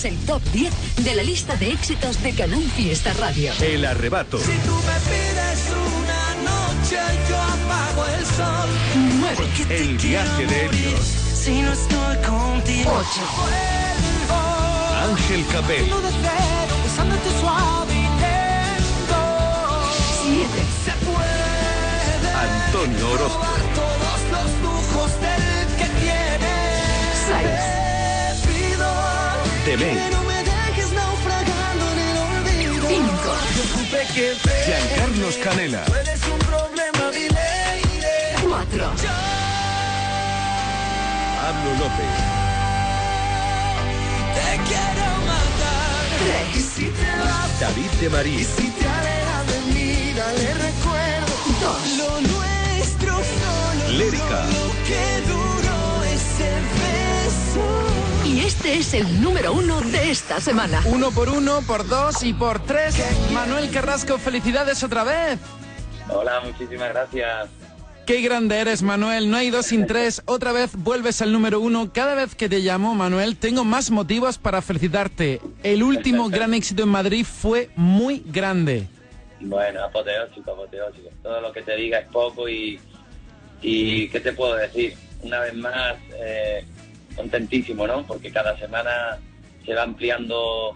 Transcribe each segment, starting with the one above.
Es el top 10 de la lista de éxitos de Canal Fiesta Radio. El arrebato. Si tú me pides una noche, yo apago el sol. Porque te El quiero viaje de Helios. Si no estoy contigo. Ocho. Vuelvo. Ángel lento. 7. Se puede. Antonio Orozco. Yo supe que Giancarlos Canela. 4. Pablo López. Te quiero matar. 3. Y si te vas, David de María. si te alejas de mí, dale recuerdo. 2. Lo nuestro solo Lérica. Este es el número uno de esta semana. Uno por uno, por dos y por tres. Manuel Carrasco, felicidades otra vez. Hola, muchísimas gracias. Qué grande eres, Manuel. No hay dos sin tres. Otra vez vuelves al número uno. Cada vez que te llamo, Manuel, tengo más motivos para felicitarte. El último gran éxito en Madrid fue muy grande. Bueno, apoteósico, apoteósico. Todo lo que te diga es poco y, y ¿qué te puedo decir? Una vez más, eh, contentísimo, ¿no? Porque cada semana se va ampliando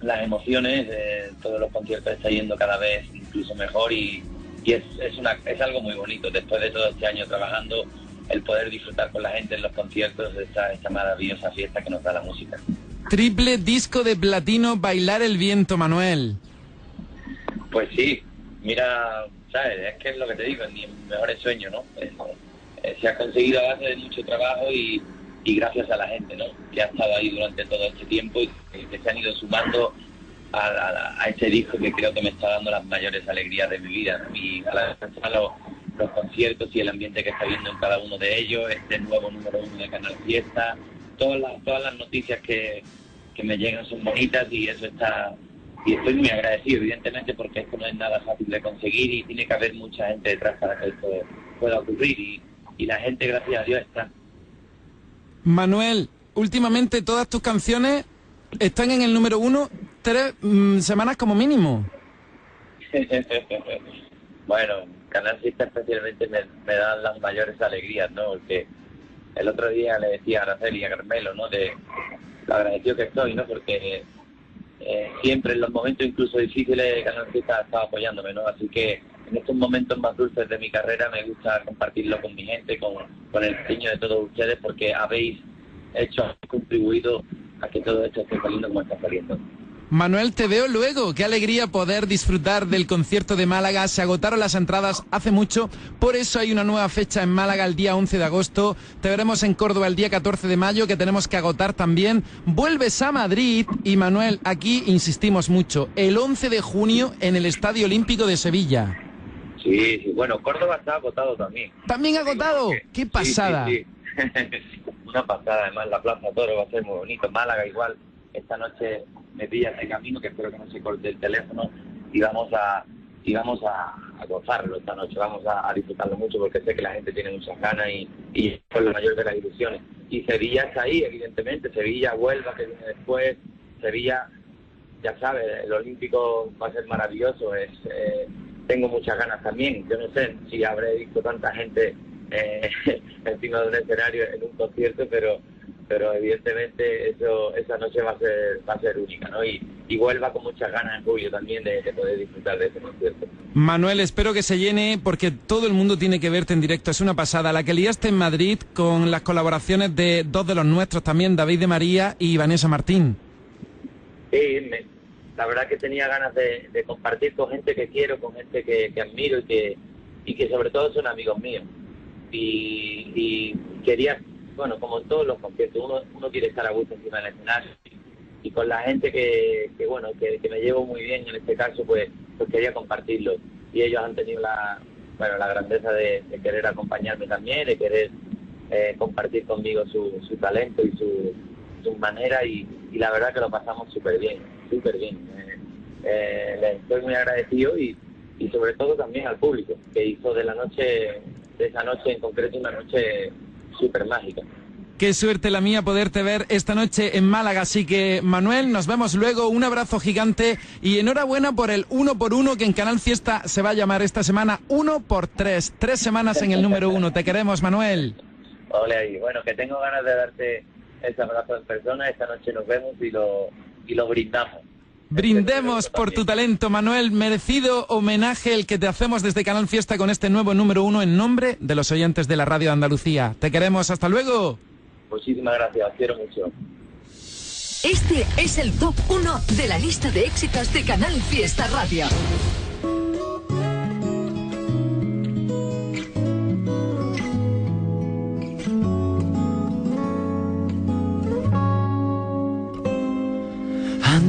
las emociones, eh, todos los conciertos están yendo cada vez incluso mejor y, y es, es, una, es algo muy bonito. Después de todo este año trabajando, el poder disfrutar con la gente en los conciertos de esta, esta maravillosa fiesta que nos da la música. Triple disco de platino, bailar el viento, Manuel. Pues sí, mira, ¿sabes? Es que es lo que te digo, es mi mejor sueño, ¿no? Es- eh, se ha conseguido a base de mucho trabajo y, y gracias a la gente, ¿no? Que ha estado ahí durante todo este tiempo y que, se han ido sumando a, a- este disco que creo que me está dando las mayores alegrías de mi vida, a la a los, los conciertos y el ambiente que está viendo en cada uno de ellos, este nuevo número uno de Canal Fiesta, todas las, todas las noticias que, que me llegan son bonitas y eso está y estoy muy agradecido evidentemente porque esto no es nada fácil de conseguir y tiene que haber mucha gente detrás para que esto pueda ocurrir y la gente gracias a Dios está Manuel, últimamente todas tus canciones están en el número uno tres mm, semanas como mínimo. bueno Canal especialmente me, me dan las mayores alegrías no porque el otro día le decía a Araceli y a Carmelo no de lo agradecido que estoy no porque eh, siempre en los momentos incluso difíciles Canal Fiesta ha estado apoyándome, ¿no? Así que en estos momentos más dulces de mi carrera me gusta compartirlo con mi gente, con, con el cariño de todos ustedes, porque habéis hecho, habéis contribuido a que todo esto esté saliendo como está saliendo. Manuel, te veo luego. Qué alegría poder disfrutar del concierto de Málaga. Se agotaron las entradas hace mucho, por eso hay una nueva fecha en Málaga el día 11 de agosto. Te veremos en Córdoba el día 14 de mayo, que tenemos que agotar también. Vuelves a Madrid y Manuel, aquí insistimos mucho, el 11 de junio en el Estadio Olímpico de Sevilla. Sí, sí, bueno, Córdoba está agotado también. ¿También agotado? ¡Qué pasada! sí, sí. Una pasada, además la Plaza Toro va a ser muy bonito. Málaga igual, esta noche me pillas de camino, que espero que no se corte el teléfono, y vamos a y vamos a, a gozarlo esta noche, vamos a, a disfrutarlo mucho porque sé que la gente tiene muchas ganas y, y es la mayor de las ilusiones. Y Sevilla está ahí, evidentemente, Sevilla, Huelva, que viene después, Sevilla, ya sabes, el Olímpico va a ser maravilloso, es eh, tengo muchas ganas también. Yo no sé si habré visto tanta gente eh, encima de un escenario en un concierto, pero pero evidentemente eso esa noche va a ser va a ser única, ¿no? Y, y vuelva con muchas ganas en julio también de, de poder disfrutar de ese concierto. Manuel, espero que se llene porque todo el mundo tiene que verte en directo. Es una pasada. La que liaste en Madrid con las colaboraciones de dos de los nuestros también, David de María y Vanessa Martín. Sí, me- la verdad que tenía ganas de, compartir con gente que quiero, con gente que, que admiro y que, y que sobre todo son amigos míos. Y, y quería bueno, como en todos los conciertos, uno, uno quiere estar a gusto encima del escenario y con la gente que, que bueno, que, me llevo muy bien en este caso, pues, pues quería compartirlo. Y ellos han tenido la, bueno, la grandeza de, de querer acompañarme también, de querer eh, compartir conmigo su, su talento y su, su manera y, y la verdad que lo pasamos súper bien, súper bien. Eh, eh, les estoy muy agradecido y, y sobre todo también al público, que hizo de la noche, de esa noche en concreto, una noche súper mágica. Qué suerte la mía poderte ver esta noche en Málaga. Así que, Manuel, nos vemos luego. Un abrazo gigante y enhorabuena por el uno por uno que en Canal Fiesta se va a llamar esta semana uno por tres. Tres semanas en el número uno. Te queremos, Manuel. Ole ahí. Bueno, que tengo ganas de darte ese abrazo en persona. Esta noche nos vemos y lo, y lo brindamos. Brindemos por tu talento, Manuel. Merecido homenaje el que te hacemos desde Canal Fiesta con este nuevo número uno en nombre de los oyentes de la Radio de Andalucía. Te queremos. Hasta luego. Muchísimas gracias, quiero mucho. Este es el top 1 de la lista de éxitos de Canal Fiesta Radio.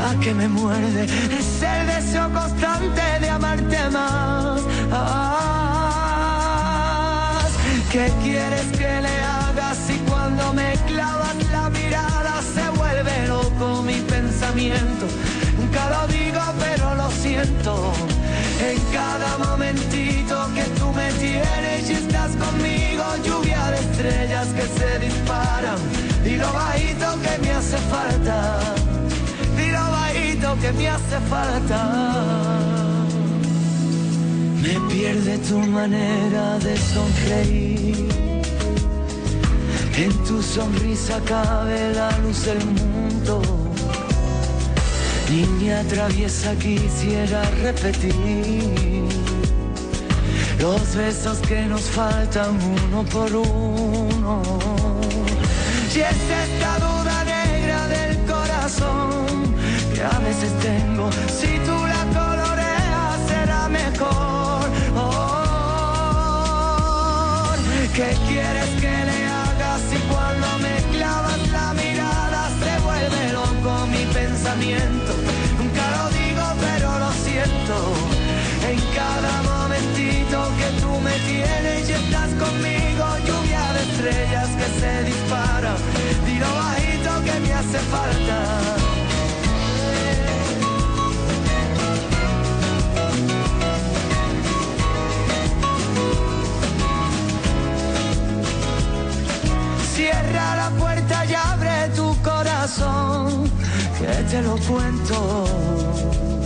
la que me muerde. Es el deseo constante de amarte más. ¿Qué quieres que le haga si cuando me clavas la mirada se vuelve loco mi pensamiento? Nunca lo digo, pero lo siento. En cada momentito que tú me tienes y estás conmigo, lluvia de estrellas que se disparan. Dilo bajito me hace falta. Me pierde tu manera de sonreír. En tu sonrisa cabe la luz del mundo. Niña traviesa quisiera repetir los besos que nos faltan uno por uno. Y es esta duda negra del corazón que a veces tengo. Si tú la coloreas será mejor. Oh, ¿Qué quieres que le haga si cuando me clavas la mirada se vuelve loco mi pensamiento? Nunca lo digo, pero lo siento. En cada momentito que tú me tienes y estás conmigo, lluvia de estrellas que se disparan. Tiro bajito que me hace falta. Cierra la puerta y abre tu corazón, que te lo cuento.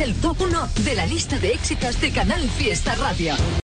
El top 1 de la lista de éxitos de Canal Fiesta Radio.